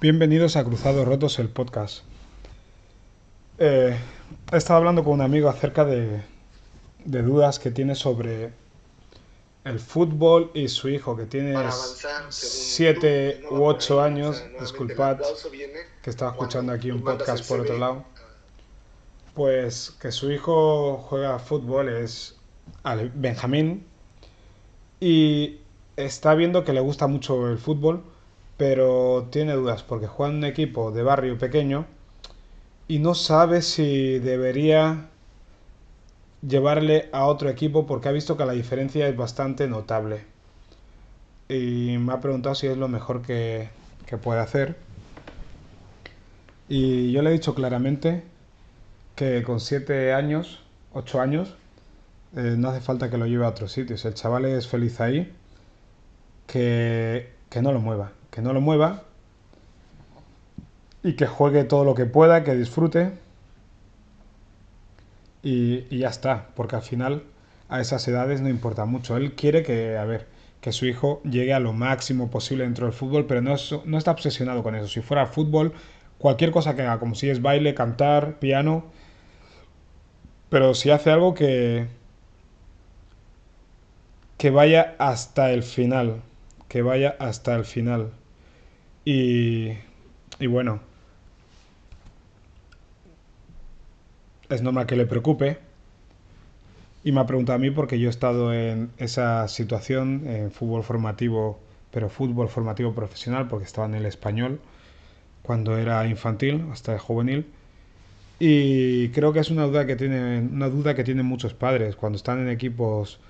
Bienvenidos a Cruzados Rotos, el podcast. Eh, he estado hablando con un amigo acerca de, de dudas que tiene sobre el fútbol y su hijo, que tiene Para avanzar, según 7 tú, no u va 8 por ahí, años. o sea, normalmente Disculpad que estaba escuchando aquí un podcast por otro lado. Pues que su hijo juega fútbol es Benjamín y está viendo que le gusta mucho el fútbol, pero tiene dudas porque juega en un equipo de barrio pequeño y no sabe si debería llevarle a otro equipo porque ha visto que la diferencia es bastante notable. Y me ha preguntado si es lo mejor que, que puede hacer. Y yo le he dicho claramente que con 7 años, 8 años, eh, no hace falta que lo lleve a otros sitios. El chaval es feliz ahí, que, que no lo mueva, que no lo mueva y que juegue todo lo que pueda, que disfrute y, ya está, porque al final a esas edades no importa mucho. Él quiere que, a ver, que su hijo llegue a lo máximo posible dentro del fútbol, pero no, no está obsesionado con eso. Si fuera fútbol, cualquier cosa que haga, como si es baile, cantar, piano, pero si hace algo que, que vaya hasta el final, que vaya hasta el final. Y, bueno, es normal que le preocupe. Y me ha preguntado a mí porque yo he estado en esa situación en fútbol formativo, pero fútbol formativo profesional, porque estaba en el español cuando era infantil, hasta juvenil. Y creo que es una duda que tienen, una duda que tienen muchos padres cuando están en equipos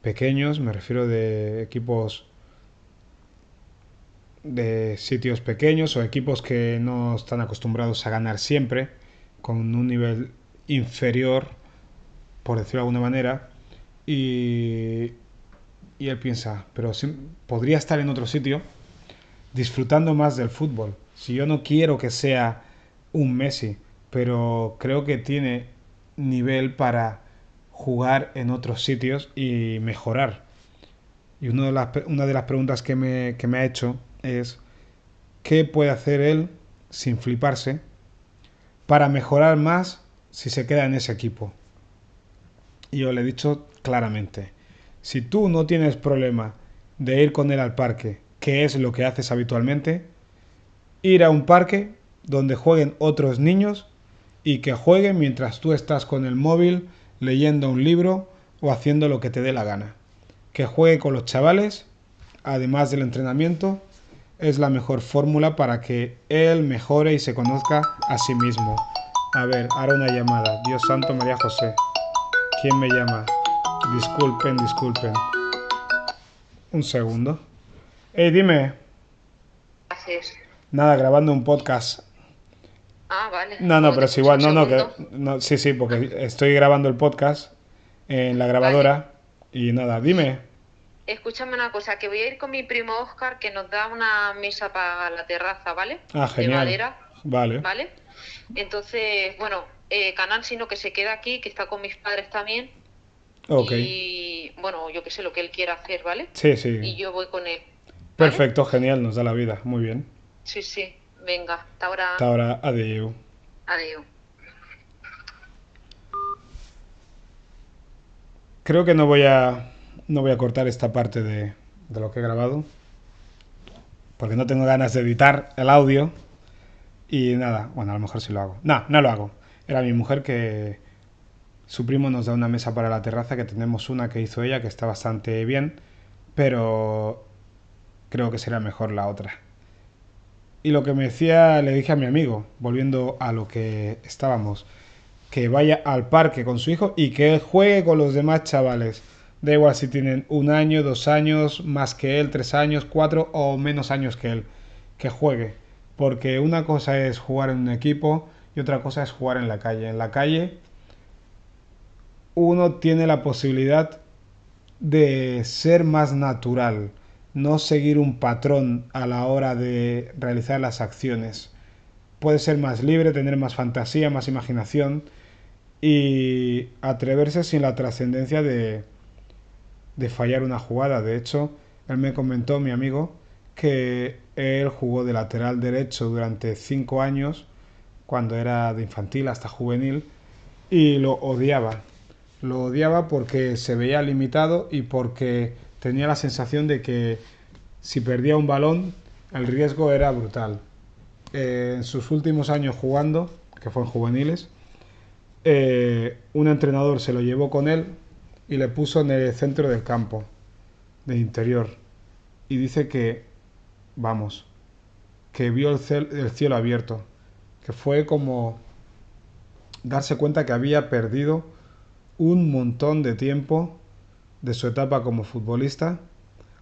pequeños, me refiero de equipos de sitios pequeños o equipos que no están acostumbrados a ganar siempre, con un nivel inferior, por decirlo de alguna manera, y, y él piensa, pero podría estar en otro sitio disfrutando más del fútbol. Si yo no quiero que sea un Messi, pero creo que tiene nivel para jugar en otros sitios y mejorar. Y una de las, una de las preguntas que me, que me ha hecho es, ¿qué puede hacer él sin fliparse para mejorar más si se queda en ese equipo? Y yo le he dicho claramente, si tú no tienes problema de ir con él al parque, que es lo que haces habitualmente, ir a un parque donde jueguen otros niños y que jueguen mientras tú estás con el móvil leyendo un libro o haciendo lo que te dé la gana. Que juegue con los chavales, además del entrenamiento, es la mejor fórmula para que él mejore y se conozca a sí mismo. A ver, ahora una llamada. Dios santo, María José. ¿Quién me llama? Disculpen, disculpen. Un segundo. Hey, dime. haces? Nada, grabando un podcast. Ah, vale. No, no, pero es igual. No, no, que, no, sí, sí, porque estoy grabando el podcast en la grabadora. Y nada, dime. Escúchame una cosa, que voy a ir con mi primo Oscar, que nos da una mesa para la terraza, ¿vale? Ah, De genial. madera, Vale. ¿vale? Entonces, bueno, eh, Canal sino que se queda aquí, que está con mis padres también. Ok. Y bueno, yo qué sé lo que él quiera hacer, ¿vale? Sí, Y sí. yo voy con él. ¿vale? Perfecto, genial, nos da la vida. Muy bien. Sí, sí. Venga, hasta ahora. Hasta ahora, adiós. Adiós. Creo que no voy a no voy a cortar esta parte de, lo que he grabado. Porque no tengo ganas de editar el audio. Y nada, bueno, a lo mejor sí lo hago. No, no lo hago. Era mi mujer que su primo nos da una mesa para la terraza, que tenemos una que hizo ella, que está bastante bien, pero creo que será mejor la otra. Y lo que me decía, le dije a mi amigo, volviendo a lo que estábamos, que vaya al parque con su hijo y que juegue con los demás chavales. Da igual si tienen un año, dos años, más que él, tres años, cuatro o menos años que él. Que juegue. Porque una cosa es jugar en un equipo y otra cosa es jugar en la calle. En la calle uno tiene la posibilidad de ser más natural, no seguir un patrón a la hora de realizar las acciones. Puede ser más libre, tener más fantasía, más imaginación y atreverse sin la trascendencia de, de fallar una jugada. De hecho, él me comentó, mi amigo, que él jugó de lateral derecho durante cinco años, cuando era de infantil hasta juvenil, y lo odiaba. Lo odiaba porque se veía limitado y porque tenía la sensación de que si perdía un balón, el riesgo era brutal. Eh, en sus últimos años jugando, que fue en juveniles, eh, un entrenador se lo llevó con él y le puso en el centro del campo, de interior. Y dice que, vamos, que vio el, el cielo abierto, que fue como darse cuenta que había perdido un montón de tiempo de su etapa como futbolista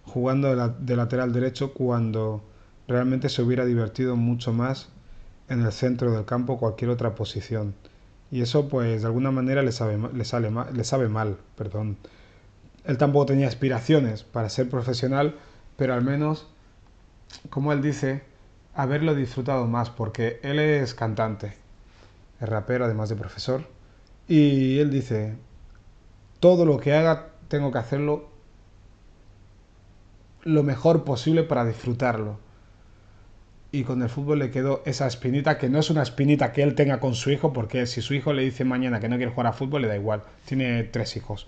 jugando de, de, lateral derecho cuando realmente se hubiera divertido mucho más en el centro del campo cualquier otra posición. Y eso pues de alguna manera le sabe, le sale le sabe mal, perdón. Él tampoco tenía aspiraciones para ser profesional, pero al menos, como él dice, haberlo disfrutado más, porque él es cantante, es rapero además de profesor, y él dice, todo lo que haga tengo que hacerlo lo mejor posible para disfrutarlo y con el fútbol le quedó esa espinita, que no es una espinita que él tenga con su hijo, porque si su hijo le dice mañana que no quiere jugar a fútbol, le da igual. Tiene tres hijos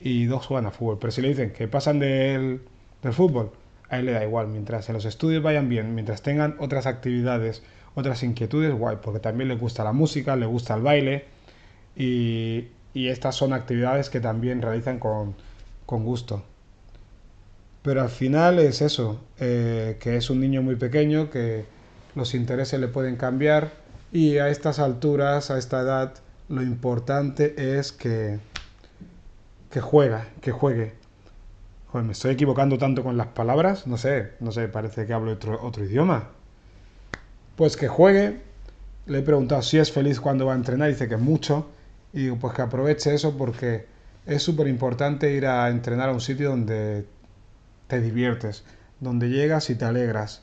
y dos juegan a fútbol. Pero si le dicen que pasan del, del fútbol, a él le da igual. Mientras en los estudios vayan bien, mientras tengan otras actividades, otras inquietudes, guay, porque también le gusta la música, le gusta el baile y, y estas son actividades que también realizan con, con gusto. Pero al final es eso, eh, que es un niño muy pequeño, que los intereses le pueden cambiar y a estas alturas, a esta edad, lo importante es que, que juega, que juegue. Joder, me estoy equivocando tanto con las palabras, no sé, no sé, parece que hablo otro, otro idioma. Pues que juegue, le he preguntado si es feliz cuando va a entrenar, dice que mucho, y digo, pues que aproveche eso porque es súper importante ir a entrenar a un sitio donde te diviertes, donde llegas y te alegras.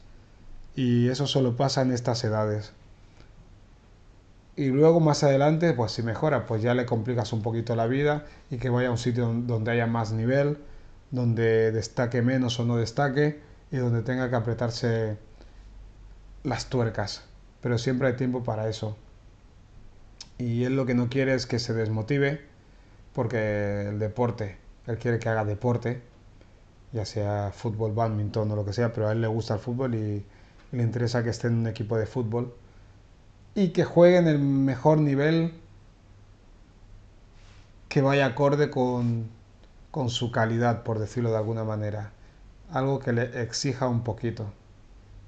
Y eso solo pasa en estas edades. Y luego más adelante, pues si mejora, pues ya le complicas un poquito la vida y que vaya a un sitio donde haya más nivel, donde destaque menos o no destaque y donde tenga que apretarse las tuercas. Pero siempre hay tiempo para eso. Y él lo que no quiere es que se desmotive porque el deporte, él quiere que haga deporte ya sea fútbol, badminton o lo que sea, pero a él le gusta el fútbol y, le interesa que esté en un equipo de fútbol y que juegue en el mejor nivel que vaya acorde con, con su calidad, por decirlo de alguna manera. Algo que le exija un poquito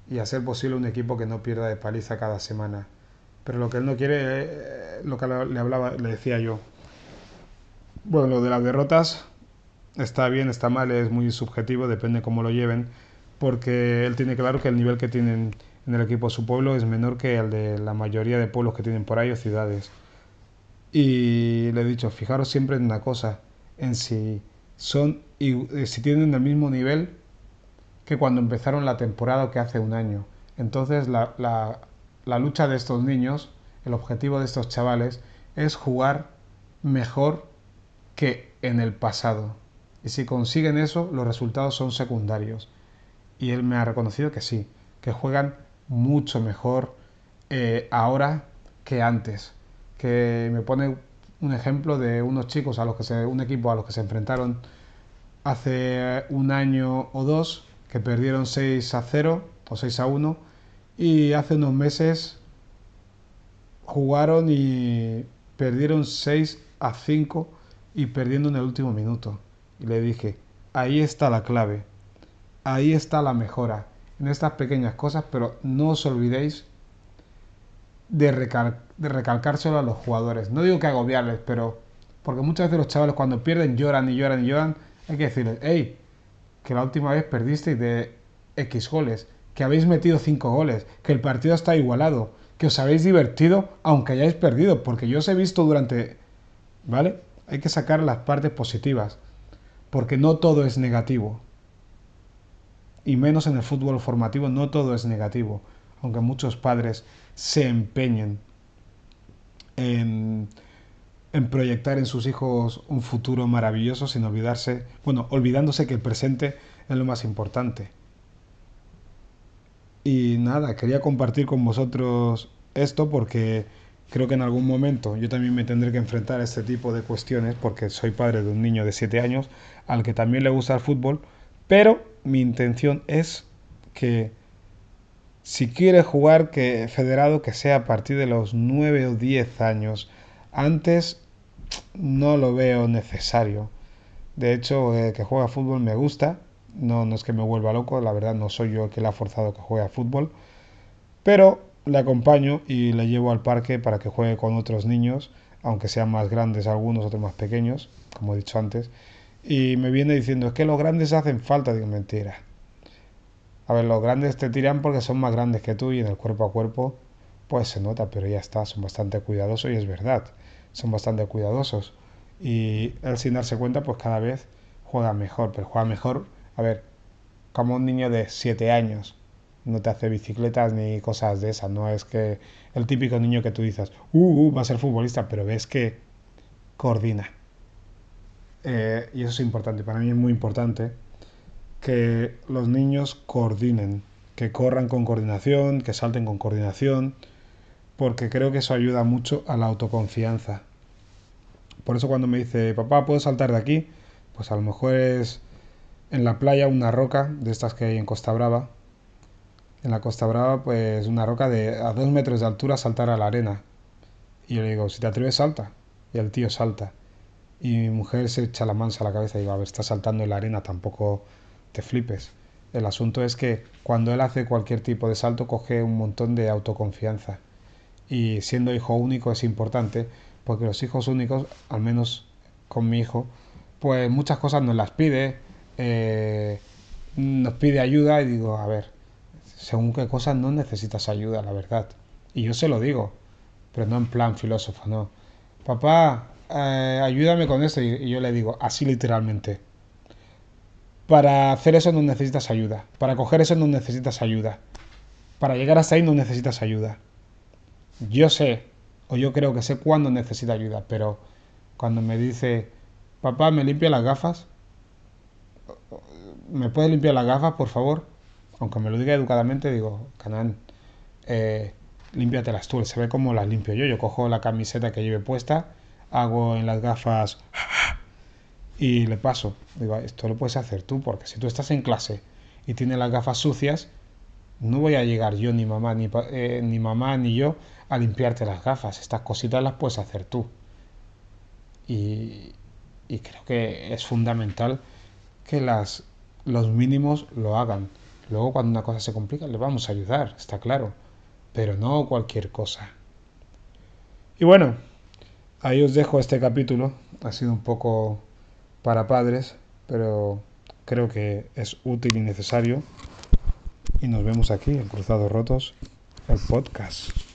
y hacer posible un equipo que no pierda de paliza cada semana. Pero lo que él no quiere, eh, lo que le hablaba, le decía yo. Bueno, lo de las derrotas, está bien, está mal, es muy subjetivo, depende cómo lo lleven, porque él tiene claro que el nivel que tienen en el equipo de su pueblo es menor que el de la mayoría de pueblos que tienen por ahí o ciudades. Y le he dicho, fijaros siempre en una cosa, en si son y si tienen el mismo nivel que cuando empezaron la temporada que hace un año. Entonces la, la lucha de estos niños, el objetivo de estos chavales es jugar mejor que en el pasado. Y si consiguen eso, los resultados son secundarios. Y él me ha reconocido que sí, que juegan mucho mejor eh, ahora que antes. Que me pone un ejemplo de unos chicos a los que se, un equipo a los que se enfrentaron hace un año o dos, que perdieron 6 a 0 o 6 a 1, y hace unos meses jugaron y perdieron 6 a 5 y perdiendo en el último minuto. Y le dije, ahí está la clave, ahí está la mejora, en estas pequeñas cosas, pero no os olvidéis de, de recalcárselo a los jugadores. No digo que agobiarles, pero porque muchas veces los chavales cuando pierden lloran y lloran y lloran, hay que decirles, hey, que la última vez perdisteis de X goles, que habéis metido 5 goles, que el partido está igualado, que os habéis divertido aunque hayáis perdido, porque yo os he visto durante... ¿Vale? Hay que sacar las partes positivas porque no todo es negativo. Y menos en el fútbol formativo, no todo es negativo, aunque muchos padres se empeñen en, proyectar en sus hijos un futuro maravilloso sin olvidarse, bueno, olvidándose que el presente es lo más importante. nada, quería compartir con vosotros esto porque creo que en algún momento yo también me tendré que enfrentar a este tipo de cuestiones porque soy padre de un niño de 7 años al que también le gusta el fútbol, pero mi intención es que si quiere jugar que federado que sea a partir de los 9 o 10 años. Antes no lo veo necesario. De hecho, eh, que juegue a fútbol me gusta. No, no es que me vuelva loco, la verdad no soy yo el que le ha forzado que juegue a fútbol. Pero le acompaño y le llevo al parque para que juegue con otros niños, aunque sean más grandes algunos, otros más pequeños, como he dicho antes. Y me viene diciendo, es que los grandes hacen falta. Digo, mentira. A ver, los grandes te tiran porque son más grandes que tú y en el cuerpo a cuerpo pues se nota, pero ya está, son bastante cuidadosos y es verdad, son bastante cuidadosos. Y él sin darse cuenta pues cada vez juega mejor, pero juega mejor, a ver, como un niño de 7 años, no te hace bicicletas ni cosas de esas, no es que el típico niño que tú dices, uh, uh va a ser futbolista, pero ves que coordina. Eh, y eso es importante, para mí es muy importante que los niños coordinen, que corran con coordinación, que salten con coordinación, porque creo que eso ayuda mucho a la autoconfianza. Por eso cuando me dice, papá, ¿puedo saltar de aquí? Pues a lo mejor es en la playa una roca de estas que hay en Costa Brava. En la Costa Brava, pues una roca de a dos metros de altura saltar a la arena. Y yo le digo, si te atreves, salta. Y el tío salta. Y mi mujer se echa la mansa a la cabeza y digo, a ver, está saltando en la arena, tampoco te flipes. El asunto es que cuando él hace cualquier tipo de salto coge un montón de autoconfianza. Y siendo hijo único es importante porque los hijos únicos, al menos con mi hijo, pues muchas cosas nos las pide, eh, nos pide ayuda y digo, a ver, según qué cosas no necesitas ayuda, la verdad. Y yo se lo digo, pero no en plan filósofo, no. Papá, eh, ayúdame con esto. y yo le digo, así literalmente para hacer eso no necesitas ayuda. Para coger eso no necesitas ayuda. Para llegar hasta ahí no necesitas ayuda. Yo sé, o yo creo que sé cuándo necesita ayuda, pero cuando me dice, papá, ¿me limpia las gafas? ¿Me puedes limpiar las gafas, por favor? Aunque me lo diga educadamente, digo, Canán, eh, límpiatelas tú. Se ve como las limpio yo. Yo cojo la camiseta que lleve puesta, hago en las gafas y le paso. Digo, esto lo puedes hacer tú, porque si tú estás en clase y tienes las gafas sucias, no voy a llegar yo, ni mamá, ni, eh, ni mamá, ni yo, a limpiarte las gafas. Estas cositas las puedes hacer tú. Y, y creo que es fundamental que las, los mínimos lo hagan. Luego cuando una cosa se complica le vamos a ayudar, está claro. Pero no cualquier cosa. Y bueno, ahí os dejo este capítulo. Ha sido un poco para padres, pero creo que es útil y necesario. Y nos vemos aquí en Cruzados Rotos, el podcast.